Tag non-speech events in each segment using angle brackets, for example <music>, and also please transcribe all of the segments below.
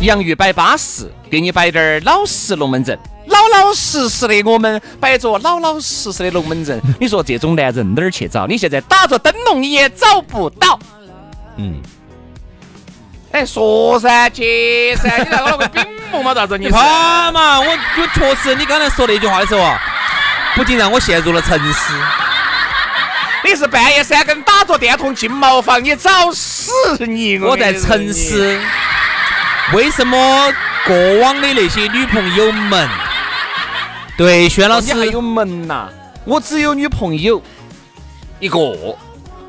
洋芋摆巴适，给你摆点儿老实龙门阵，老老实实的我们摆着老老实实的龙门阵。你说这种男人哪儿去找？你现在打着灯笼你也找不到。嗯，哎，说噻，接噻，你那个那个饼木嘛，咋子？你怕嘛？我我确实，你刚才说那句话的时候啊，不仅让我陷入了沉思。你是半夜三更打着电筒进茅房，你找死你！我在沉思。为什么过往的那些女朋友们对轩老师还有门呐？我只有女朋友一个，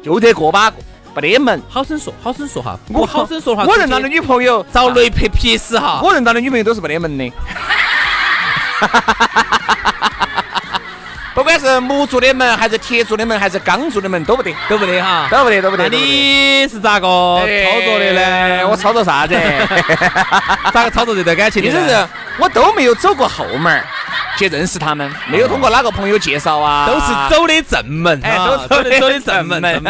就这个把没得门。好生说，好生说哈。我好生说哈。我认到的女朋友遭雷劈劈死哈。我认到的女朋友都是没得门的。<laughs> 不管是木做的门，还是铁做的门，还是钢做的门，都不得，都不得哈，都不得，都不得。那你是咋个操作的呢？我操作啥子？<laughs> 咋个操作这段感情？意思是，我都没有走过后门去认识他们，没有通过哪个朋友介绍啊，都是走的正门，哎，都走的走的正门。<laughs>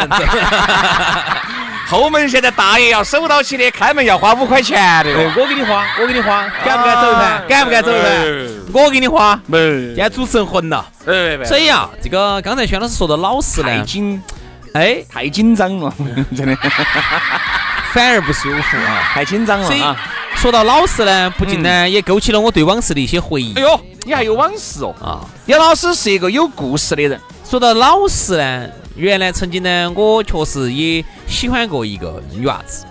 后门现在大爷要守到起的，开门要花五块钱的。我给你花，我给你花，敢不敢走一盘？敢不敢走一盘？我给你花。没。今天主持人混了。所以啊，这个刚才轩老师说的老实呢，太紧，哎，太紧张了，<laughs> 真的，反而不舒服啊，太紧张了啊。说到老实呢，不禁呢也勾起了我对往事的一些回忆。哎呦，你还有往事哦啊！杨老师是一个有故事的人。说到老实呢。原来曾经呢，我确实也喜欢过一个女娃子，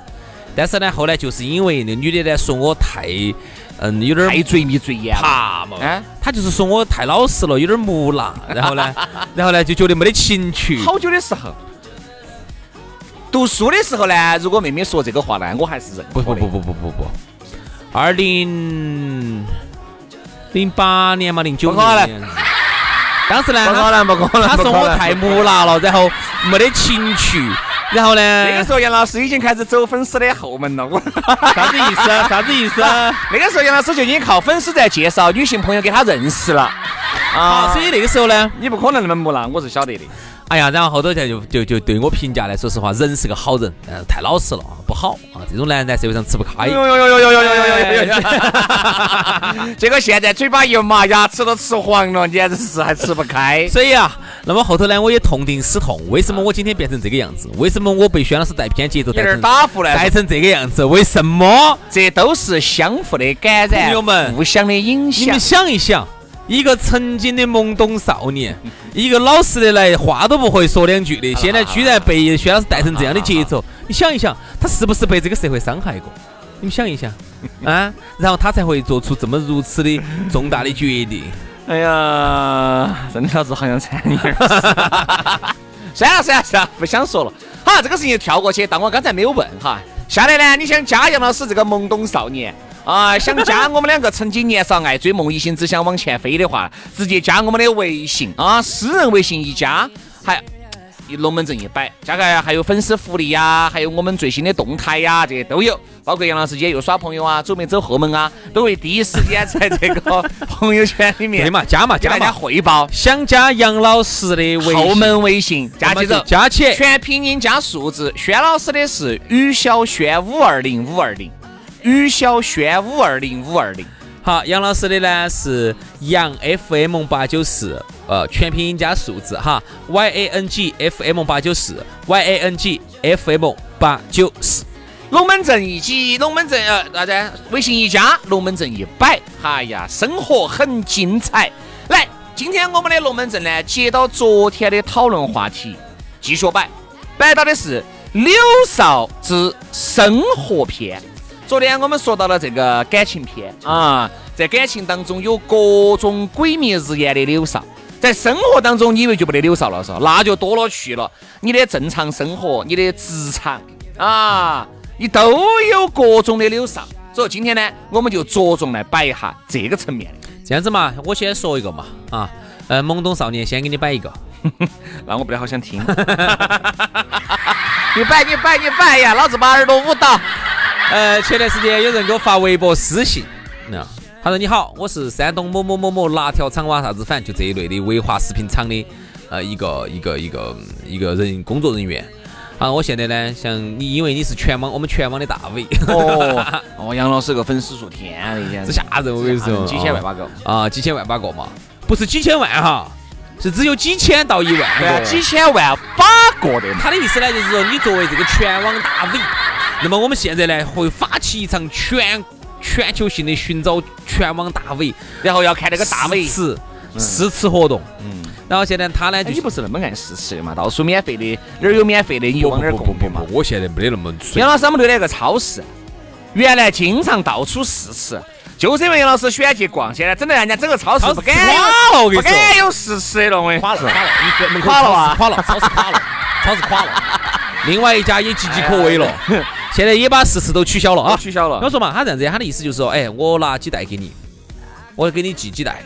但是呢，后来就是因为那女的呢说我太，嗯，有点太嘴密嘴严，怕嘛，哎，他就是说我太老实了，有点木讷，然后呢，<laughs> 然后呢就觉得没得情趣。好久的时候，读书的时候呢，如果妹妹说这个话呢，我还是认。不不不不不不不，二零零八年嘛，零九年。当时呢，不可能，不可能。他说我太木讷了，然后没得情趣，<laughs> 然后呢？那个时候杨老师已经开始走粉丝的后门了。我啥子意思？<laughs> 啥子意思？那个时候杨老师就已经靠粉丝在介绍女性朋友给他认识了。啊，所以那个时候呢，你不可能那么木讷，我是晓得的。哎呀，然后后头就就就对我评价来，说实话，人是个好人，但是太老实了不好啊。这种男人在社会上吃不开。哟哟哟哟哟哟哟哟哟！结果 <laughs> 现在嘴巴一麻，牙齿都吃黄了，简直是还吃不开。所以啊，那么后头呢，我也痛定思痛，为什么我今天变成这个样子？为什么我被轩老师带偏节奏，带成打胡带成这个样子？为什么？这都是相互的感染，朋友们，互相的影响。你们想一想。一个曾经的懵懂少年，一个老实的来，话都不会说两句的，现在居然被薛老师带成这样的节奏，你想一想，他是不是被这个社会伤害过？你们想一想，<laughs> 啊，然后他才会做出这么如此的 <laughs> 重大的决定。哎呀，真的老子好像惨你儿。算了算了算了，不想说了。好，这个事情跳过去，但我刚才没有问哈。下来呢，你想加杨老师这个懵懂少年？啊，想加我们两个曾经年少爱追梦一心只想往前飞的话，直接加我们的微信啊，私人微信一加，还一龙门阵一摆，加个还有粉丝福利呀，还有我们最新的动态呀，这些都有。包括杨老师今天又耍朋友啊，走没走后门啊，都会第一时间在这个 <laughs> 朋友圈里面对嘛加嘛加大家汇报。想加杨老师的微后门微信，加起走，加起全拼音加数字。轩老师的是于小轩五二零五二零。于小轩五二零五二零，好，杨老师的呢是杨 FM 八九四，呃，全拼音加数字哈，Y A N G F M 八九四，Y A N G F M 八九四。龙门阵一挤，龙门阵呃啥子？微信一加，龙门阵一摆，哎呀，生活很精彩。来，今天我们的龙门阵呢，接到昨天的讨论话题，继续摆，摆到的是柳少之生活篇。昨天我们说到了这个感情片啊，在感情当中有各种鬼迷日眼的柳少，在生活当中你以为就不得柳少了是吧？那就多了去了，你的正常生活，你的职场啊。你都有各种的柳少，所以今天呢，我们就着重来摆一下这个层面的。这样子嘛，我先说一个嘛，啊，呃，懵懂少年先给你摆一个，<laughs> 那我不得好想听。<laughs> 你摆你摆你摆呀，老子把耳朵捂到。呃，前段时间有人给我发微博私信，那他说你好，我是山东某某某某辣条厂哇啥子，反正就这一类的维华食品厂的呃一个一个一个一个人工作人员。啊，我现在呢，像你，因为你是全网我们全网的大 V 哦，<laughs> 哦，杨老师个粉丝数天这吓人，我跟你说，几千万把个啊，几千万把个嘛，不是几千万哈，是只有几千到一万个，几千万把个的。他的意思呢，就是说你作为这个全网大 V，那么我们现在呢会发起一场全全球性的寻找全网大 V，然后要看那个大 V 吃试吃活动，嗯。然后现在他呢，你不是那么爱试吃的嘛？到处免费的，哪儿有免费的你就往哪儿供嘛。我现在没得那么。杨老师，我们那个超市，原来经常到处试吃，就是因为杨老师喜欢去逛，现在整得人家整个超市不敢有，不敢有试吃的了，我垮了，垮了，你垮了啊，垮了，超市垮了，超市垮了。另外一家也岌岌可危了，现在也把试吃都取消了啊，取消了。我说嘛，他这样子，他的意思就是说，哎，我拿几袋给你，我给你寄几袋。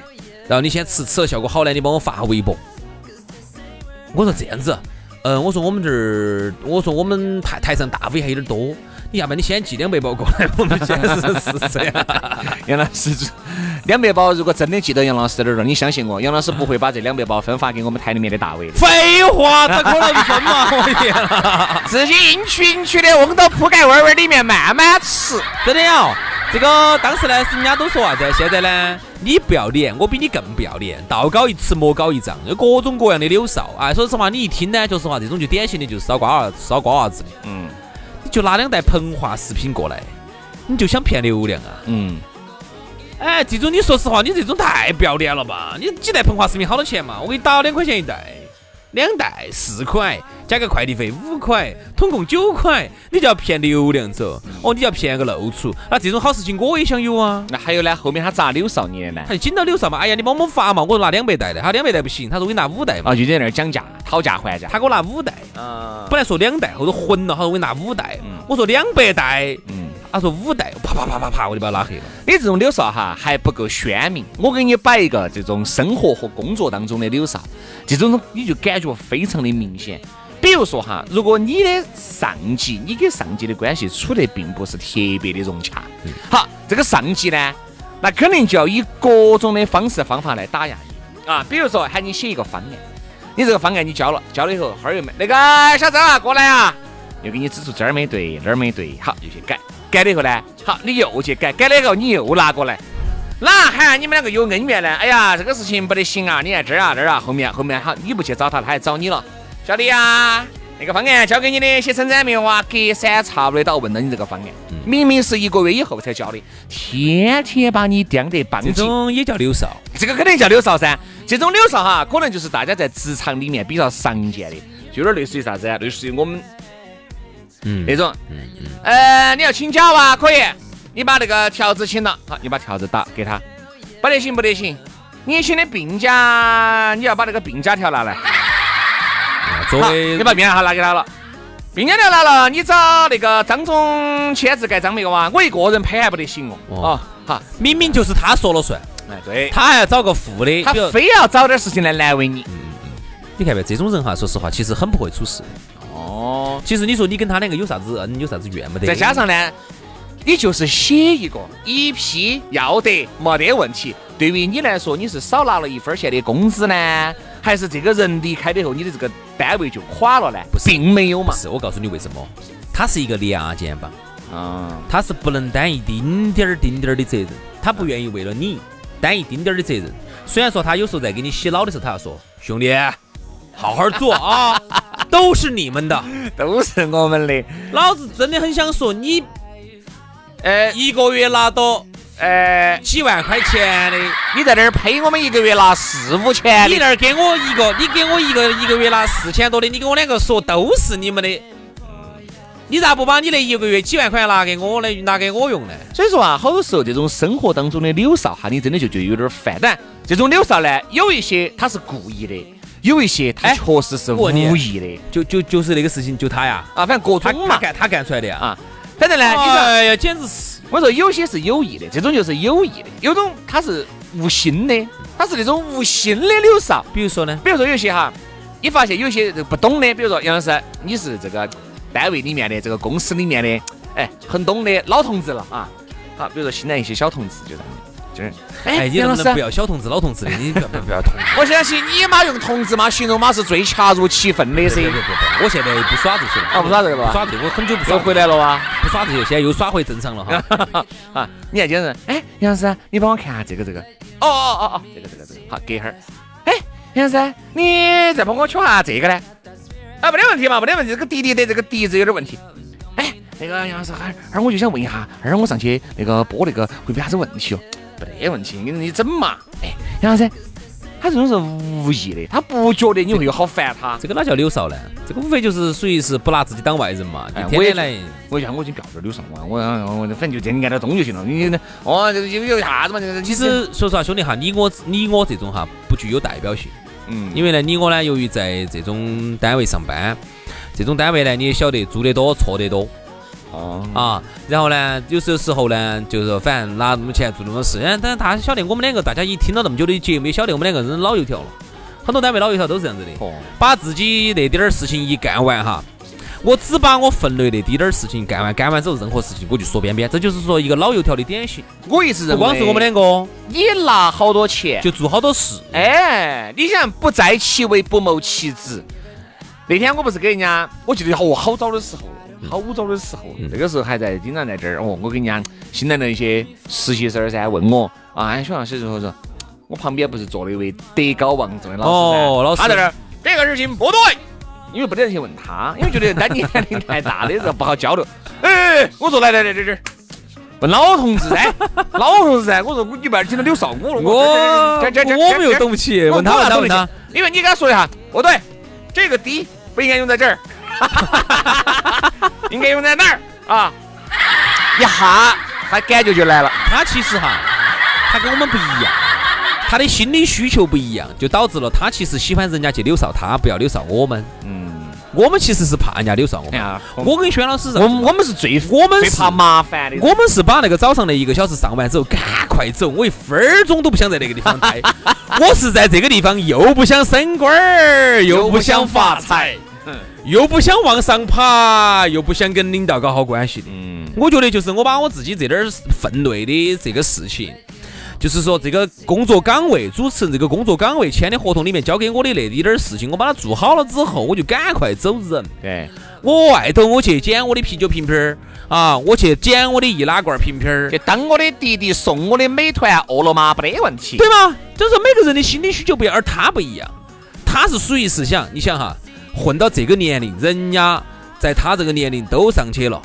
然后你先吃吃了效果好呢，你帮我发微博。我说这样子，嗯，我说我们这儿，我说我们台台上大 V 还有点多，你要不然你先寄两百包过来，<laughs> 我们先试试 <laughs> 这样。杨老师，两百包如果真的寄到杨老师这儿了，你相信我，杨老师不会把这两百包分发给我们台里面的大 V。废话，他可能分嘛？<laughs> 我天，自己硬取硬取的，往到铺盖味味里面慢慢吃，真的呀。这个当时呢，人家都说啥子？现在呢，你不要脸，我比你更不要脸。道高一尺，魔高一丈，有各种各样的柳哨。哎，说实话，你一听呢，说实话，这种就典型的就是烧瓜娃、烧瓜娃子的。嗯，你就拿两袋膨化食品过来，你就想骗流量啊？嗯。哎，这种你说实话，你这种太不要脸了吧？你几袋膨化食品好多钱嘛？我给你打两块钱一袋。两袋四块，加个快递费五块，统共九块，你就要骗流量走？哦，你要骗个露出？那这种好事情我也想有啊。那还有呢？后面他咋柳少年呢？他就紧到柳少嘛。哎呀，你帮我们发嘛，我拿两百袋的，他两百袋不行，他说我给你拿五袋嘛。啊，就在那儿讲价，讨价还价。他给我拿五袋。啊。本来说两袋，后头混了，他说我给你拿五袋。嗯。我说两百袋。嗯。他说五代，啪啪啪啪啪，我就把他拉黑了。你这种柳少哈还不够鲜明，我给你摆一个这种生活和工作当中的柳少，这种你就感觉非常的明显。比如说哈，如果你的上级，你跟上级的关系处得并不是特别的融洽，好，这个上级呢，那肯定就要以各种的方式方法来打压你啊。比如说喊你写一个方案，你这个方案你交了，交了以后，哈儿又没那个小张啊过来啊，又给你指出这儿没对，那儿没对，好，又去改。改了以后呢，好，你又去改，改了以后你又拿过来，哪喊你们两个有恩怨呢？哎呀，这个事情不得行啊！你看这儿啊，这儿啊，后面后面好，你不去找他，他还找你了。小李啊，那个方案交给你的，写成展没有啊？隔三差五的到问到你这个方案，明明是一个月以后才交的，天天把你盯得棒。这种也叫柳少，这个肯定叫柳少噻。这种柳少哈，可能就是大家在职场里面比较常见的，就有点类似于啥子啊？类似于我们。嗯，那种，嗯嗯，呃，你要请假哇？可以，你把那个条子请了，好，你把条子打给他，不得行，不得行，你请的病假，你要把那个病假条拿来。作为你把病假条拿给他了，病假条拿了，你找那个张总签字盖章没有啊？我一个人拍还不得行哦。哦，好，明明就是他说了算，哎，对，他还要找个副的，他非要找点事情来难为你。嗯嗯，你看没？这种人哈，说实话，其实很不会处事。哦，其实你说你跟他两个有啥子恩，有啥子怨没得？再加上呢，你就是写一个一批要得，没得问题。对于你来说，你是少拿了一分钱的工资呢，还是这个人离开了以后，你的这个单位就垮了呢？不是，并没有嘛。是我告诉你为什么，他是一个两肩膀，啊，他是不能担一丁点儿丁点儿的责任，他不愿意为了你担一丁点儿的责任。虽然说他有时候在给你洗脑的时候，他要说兄弟，好好做啊。<laughs> 都是你们的，都是我们的。老子真的很想说，你呃一个月拿到呃，几万块钱的，你在那儿呸我们一个月拿四五千的，你那儿给我一个，你给我一个一个月拿四千多的，你给我两个说都是你们的，你咋不把你那一个月几万块拿给我呢？拿给我用呢？所以说啊，好多时候这种生活当中的柳哨哈，你真的就觉得有点烦。但这种柳哨呢，有一些他是故意的，有一些他哎确实是无意的就就就是那个事情，就他呀，啊，反正各他种嘛他干他干出来的呀。啊。反正呢，你说哎呀，简直是我说有些是有意的，这种就是有意的，有种他是无心的，他是那种无心的柳哨。比如说呢，比如说有些哈，你发现有些不懂的，比如说杨老师，你是这个单位里面的这个公司里面的，哎，很懂的老同志了啊。好，比如说新来一些小同志就这样哎，你能不能不要小同志、老同志的？你不要不要同志。<laughs> 我相信你妈用同志嘛形容妈是最恰如其分的噻不。不不不，我现在不耍这些了。啊不耍这个不耍这个，我很久不耍又回来了哇！不耍这些，现在又耍回正常了哈。<laughs> 啊，你看今人，哎，杨老师，你帮我看下这个这个。哦哦哦哦，这个这个这个。好，隔一会儿。哎，杨老师，你再帮我瞧下这个呢？啊，没得问题嘛，没得问题。这个滴滴的这个笛子有点问题。哎，那个杨老师，哈儿我就想问一下，儿我上去那个播那个会不会啥子问题哦？没得问题，你你整嘛。哎，杨老师，他这种是无意的，他不觉得你会有好烦他。这个哪叫柳少呢？这个无非就是属于是不拿自己当外人嘛，哎我也来。我就想我已经不要这儿溜上我，我我反正就这你按照中就行了。你哦，这有有啥子嘛？这个其实说实话，兄弟哈，你我你我这种哈不具有代表性，嗯，因为呢，你我呢，由于在这种单位上班，这种单位呢，你也晓得做得多错得多哦啊。然后呢，有时候时候呢，就是反正拿那么钱做那么事，嗯，但是大家晓得我们两个，大家一听了那么久的节目，也晓得我们两个人老油条了。很多单位老油条都是这样子的，哦，把自己那点儿事情一干完哈，我只把我分内那滴点儿事情干完，干完之后任何事情我就说边边，这就是说一个老油条的典型。我一直认为，不光是我们两个，你拿好多钱，就做好多事。哎，你想不在其位不谋其职。那天我不是给人家，我记得哦，好早的时候了，好早的时候，那个时候还在经常在这儿。哦，我跟你讲新来的一些实习生儿噻，问我啊，哎，徐老师说说，我旁边不是坐了一位德高望重的老师噻。哦老师。他在这儿这个事情不对，因为不得人去问他，因为觉得单年龄太大的时候不好交流。哎，我说来来来这这。问老同志噻，<laughs> 老同志噻，我说我你不要听到柳少我了，我我们又懂不起，问他我问他问他，，因为你给他说一下，不对，这个低不应该用在这儿，<laughs> 应该用在哪儿啊，一下他感觉就来了。他其实哈，他跟我们不一样，他的心理需求不一样，就导致了他其实喜欢人家去柳哨他，不要柳哨我们。嗯，我们其实是怕人家柳哨我们。哎，我跟轩老师是我们我们是最我们是最怕麻烦的，我们是把那个早上的一个小时上完之后，赶快走，我一分儿钟都不想在那个地方待。<laughs> 我是在这个地方又不想升官儿，又不想发财，又不想往上爬，又不想跟领导搞好关系的。嗯，我觉得就是我把我自己这点儿分内的这个事情，就是说这个工作岗位主持人这个工作岗位签的合同里面交给我的那一点儿事情，我把它做好了之后，我就赶快走人。对，我外头我去捡我的啤酒瓶瓶儿啊，我去捡我的易拉罐瓶瓶儿，去当我的弟弟，送我的美团、饿了么，没得问题。对吗？就是每个人的心理需求不一样，而他不一样，他是属于是想，你想哈，混到这个年龄，人家在他这个年龄都上去了，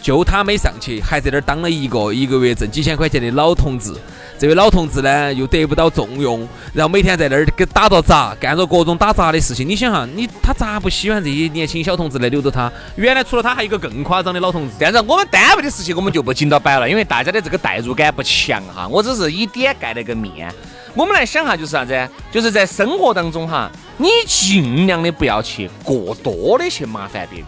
就他没上去，还在那儿当了一个一个月挣几千块钱的老同志。这位老同志呢，又得不到重用，然后每天在那儿给打着杂，干着各种打杂的事情。你想哈，你他咋不喜欢这些年轻小同志来留着他？原来除了他，还有一个更夸张的老同志。但是我们单位的事情我们就不紧到摆了，因为大家的这个代入感不强哈。我只是以点盖了个面。我们来想哈，就是啥子？就是在生活当中哈，你尽量的不要去过多的去麻烦别个。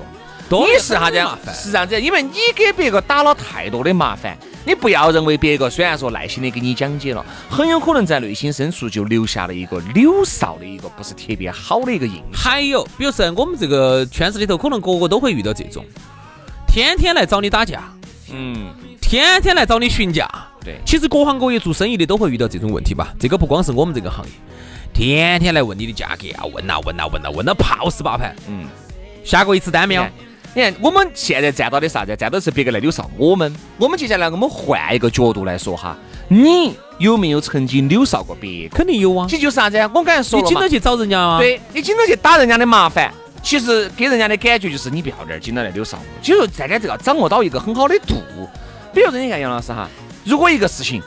多你是啥子麻烦？是这样子，因为你给别个打了太多的麻烦，你不要认为别个虽然说耐心的给你讲解了，很有可能在内心深处就留下了一个柳哨的一个不是特别好的一个印象。还有，比如说我们这个圈子里头，可能个个都会遇到这种，天天来找你打架，嗯，天天来找你询价。对其实各行各业做生意的都会遇到这种问题吧？这个不光是我们这个行业，天天来问你的价格啊，问呐、问呐、问呐、问到泡死八盘。嗯，下过一次单没有你？看，我们现在站到的啥子？站到是别个来柳哨我们。我们接下来我们换一个角度来说哈，你有没有曾经柳哨过别？肯定有啊。其实就是啥子？我刚才说了你经常，去找人家啊？，对你经常去打人家的麻烦，其实给人家的感觉就是你不要这儿紧到来溜梢我，就是大家这个掌握到一个很好的度。比如说你看杨老师哈，如果一个事情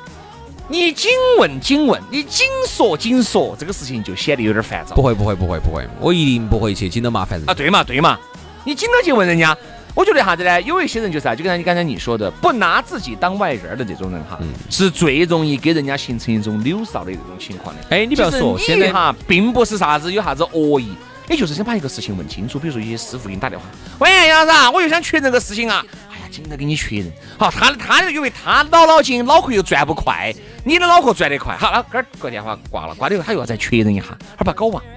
你紧问紧问，你紧说紧说，这个事情就显得有点烦躁不会不会不会不会，我一定不会去紧到麻烦人啊。。对嘛对嘛，你紧到去问人家，我觉得啥子呢？有一些人就是啊，就跟你刚才你说的，不拿自己当外人的这种人哈，是最容易给人家形成一种扭哨的这种情况的。哎，你不要说，现在哈，并不是啥子有啥子恶意，你就是想把一个事情问清楚。比如说，有些师傅给你打电话，喂，杨老师啊，我又想确认个事情啊，紧的给你确认。好，他他因为他老脑筋脑壳又转不快，你的脑壳转得快。好，那这儿个电话挂了，挂了以后他又要再确认一下，他怕搞忘了，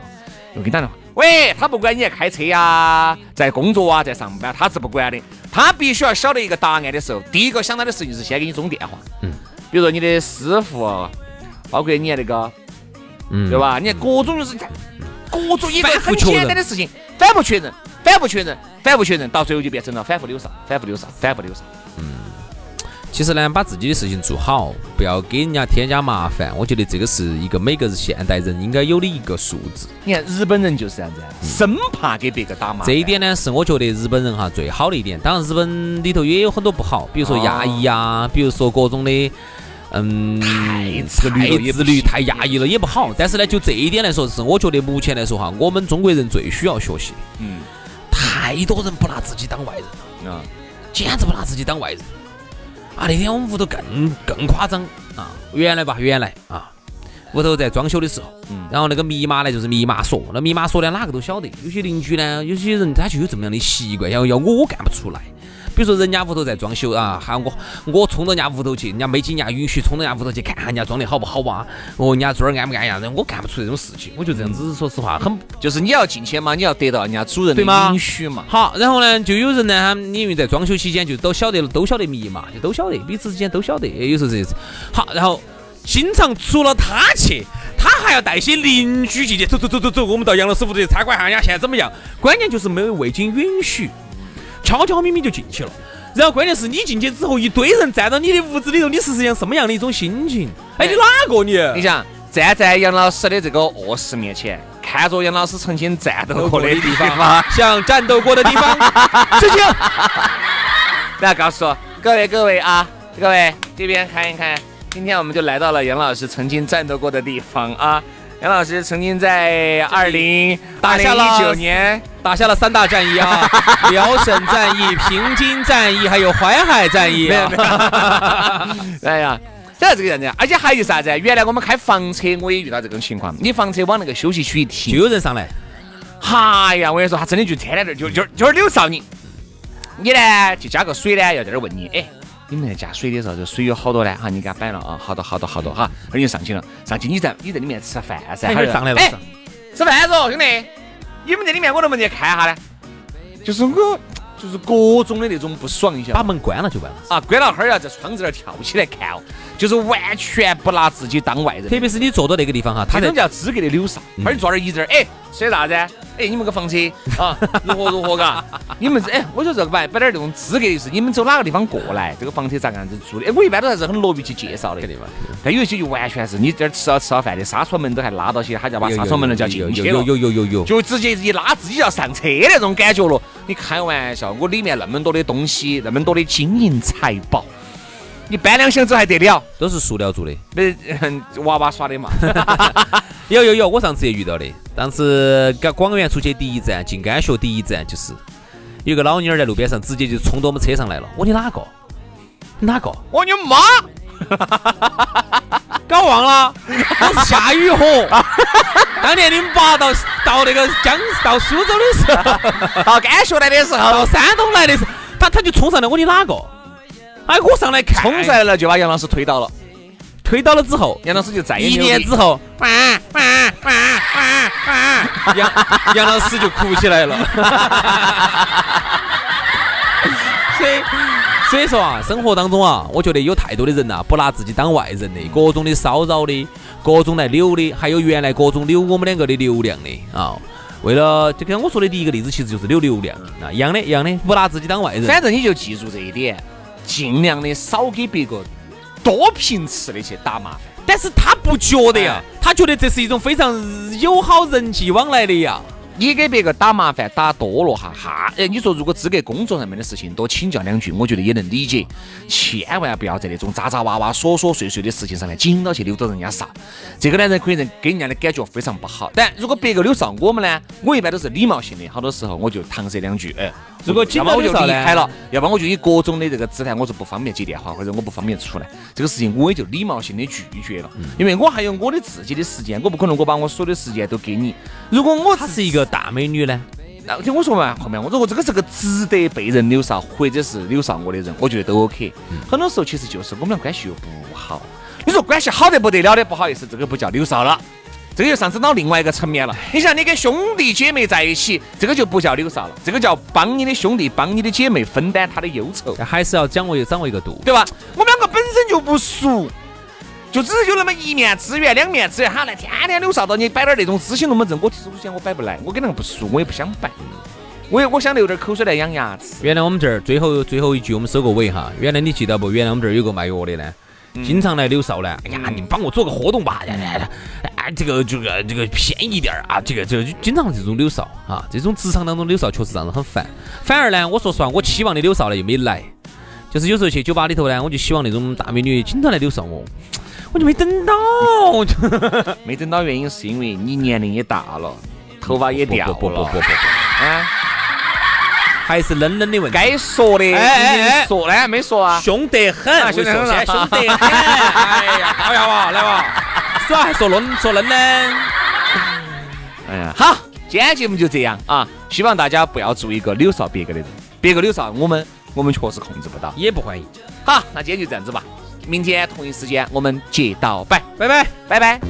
又给你打电话。喂，他不管你在开车呀，在工作啊，在上班，他是不管的。他必须要晓得一个答案的时候，第一个想到的事情就是先给你中电话。嗯，比如说你的师傅，包括你的那个。嗯对？吧？你看各种就是各种一个很简单的事情，反复确认，反复确认，反复确认，到最后就变成了反复溜梢，反复溜梢，反复溜梢。其实呢，把自己的事情做好，不要给人家添加麻烦。我觉得这个是一个每个现代人应该有的一个素质。你看日本人就是这样子，生怕给别个打麻烦。这一点呢，是我觉得日本人哈最好的一点。当然，日本里头也有很多不好，比如说压抑啊，比如说各种的，嗯，这个菜了也不律自律太压抑了也不好。但是呢，就这一点来说，是我觉得目前来说哈，我们中国人最需要学习的。嗯太多人不拿自己当外人了，啊，简直不拿自己当外人。啊！那天我们屋头更更夸张。啊，原来吧，原来。啊，屋头在装修的时候，嗯。然后那个密码呢就是密码锁，那密码锁呢哪个都晓得，有些邻居呢，有些人他就有这么样的习惯，要要我我干不出来。比如说人家屋头在装修啊，喊我我冲到人家屋头去，人家没经人家允许冲到人家屋头去看人家装的好不好啊？哦，人家这儿安不安呀？我干不出这种事情，我就这样子，说实话很就是你要进去嘛，你要得到人家主人的允许嘛。好，然后呢，就有人呢，他们因为在装修期间就都晓得了，都晓得密码，就都晓得，彼此之间都晓得，有时候这样子。好，然后经常除了他去，他还要带些邻居进去，走走走走走，我们到杨老师屋头去参观一下，人家现在怎么样？关键就是没有未经允许，悄悄咪咪就进去了。然后关键是你进去之后，一堆人站到你的屋子里头，你是样什么样的一种心情？哎，你哪个你？你想站在杨老师的这个卧室面前，看着杨老师曾经 <laughs> 战斗过的地方，像战斗过的地方，这就然后告诉各位各位啊，各位这边看一看，今天我们就来到了杨老师曾经战斗过的地方啊。杨老师曾经在二零打下了一九年，打下了三大战役啊，<laughs> 辽沈战役、平津战役，还有淮海战役啊。<laughs> 哎呀，这这个样子，而且还有啥子？原来我们开房车，我也遇到这种情况。你房车往那个休息区一停就，有人上来，哎呀，我跟你说，他真的就天在这儿，就就就是溜梢你。你呢，就加个水呢，要在这儿问你，哎，你们在加水的时候，这水有好多呢？哈，你给他摆了啊，好多好多好多哈，而你就上去了，上去你在你在里面吃饭噻，哎还上来了哎，吃饭嗦，兄弟，你们在里面我能不能去看一下呢？就是我，就是各种的那种不爽，一下？把门关了就完了。啊，关了哈儿要在窗子那儿跳起来看哦，就是完全不拿自己当外人。特别是你坐到那个地方哈，他这在种叫资格的溜梢。哈儿坐那儿一阵儿，哎，吃啥子？哎，你们个房车啊，如何如何嘎？<laughs> 你们这哎，我觉得这个摆摆点儿这种资格的意思，你们走哪个地方过来？这个房车咋个样子住的？哎，我一般都还是很乐于去介绍的。肯定嘛，但有一些就完全是你这儿吃了吃了饭的，纱窗门都还拉到起，他就要把纱窗门都叫进去了。有有有有有，就直接一拉自己要上车那种感觉了。你开玩笑，我里面那么多的东西，那么多的金银财宝，你搬两箱走还得了？都是塑料做的。<laughs> 没娃娃耍的嘛。<laughs> 有有有，我上次也遇到的。当时广广元出去第一站进甘学第一站就是有个老妞儿在路边上直接就冲到我们车上来了。我说你哪个？你哪个？我你妈！<laughs> 搞忘了，我是夏雨荷。<laughs> 当年零八到到那个江到苏州的时候，<laughs> 到甘学来的时候，到山东来的时候，他他就冲上来，我说你哪个？哎，我上来看，冲上来了就把杨老师推倒了。推倒了之后，杨老师就再也一年之后，杨杨老师就哭起来了。<laughs> 所以，所以说啊，生活当中啊，我觉得有太多的人呐、不拿自己当外人的，各种的骚扰的，各种来扭的，还有原来各种扭我们两个的流量的啊。为了就跟我说的第一个例子，其实就是溜流量啊，一样的，一样的，不拿自己当外人。反正你就记住这一点，尽量的少给别个多频次的去打麻烦。但是他不觉得呀哎，他觉得这是一种非常友好人际往来的呀。你给别个打麻烦打多了哈哈，哎，你说如果资格工作上面的事情多请教两句，我觉得也能理解。千万不要在那种渣渣哇哇、琐琐碎碎的事情上面紧到去扭到人家上，这个呢人可以人给人家的感觉非常不好。但如果别个扭上我们呢，我一般都是礼貌性的，好多时候我就搪塞两句，哎。如果要么我就离开了，要不然我就以各种的这个姿态，我是不方便接电话，或者我不方便出来，这个事情我也就礼貌性的拒绝了。因为我还有我的自己的时间，我不可能我把我所有的时间都给你。如果我她是一个大美女呢，那听我说嘛，后面我如果这个是个值得被人扭哨，或者是扭哨我的人，我觉得都 OK。很多时候其实就是我们俩关系又不好。你说关系好得不得了的，不好意思，这个不叫扭哨了。这个又上升到另外一个层面了。你想你跟兄弟姐妹在一起，这个就不叫柳少了，这个叫帮你的兄弟、帮你的姐妹分担他的忧愁。还是要掌握掌握一个度，对吧？我们两个本身就不熟，就只是有那么一面之缘、两面之缘，哈，来天天柳少到你摆点那种知心龙门阵，我其实我想我摆不来，我跟那个不熟，我也不想摆。我也我想流点口水来养牙齿。原来我们这儿最后最后一句我们收个尾哈。原来你记得不？原来我们这儿有个卖药的呢。经常来柳少呢，哎呀，你帮我做个活动吧，哎，这个这个这个便宜点儿啊，这个这个经常这种柳少啊，这种职场当中柳少确实让人很烦。反而呢，我说实话，我期望的柳少呢又没来，就是有时候去酒吧里头呢，我就希望那种大美女经常来柳少我，我就没等到，<laughs> 没等到原因是因为你年龄也大了，头发也掉了，不不不不不啊。还是冷冷的问。题，该说的，哎说呢，没说啊，凶得很，凶得很，凶得很，<laughs> 哎呀，好呀哇，来哇，说还说冷，说冷冷，哎呀，好，今天节目就这样啊，希望大家不要做一个柳少别个的人，别个柳少我们我们确实控制不到，也不欢迎。好，那今天就这样子吧，明天同一时间我们接到拜，拜拜，拜拜。